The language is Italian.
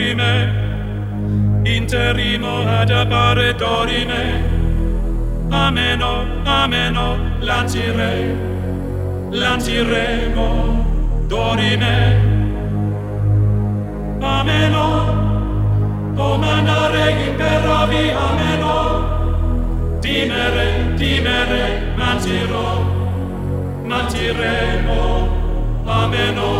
dorime, interimo ad appare dorime. Ameno, ameno, lancire, lanciremo dorime. Ameno, o manare imperavi, ameno. Timere, timere, manciro, manciremo, ameno.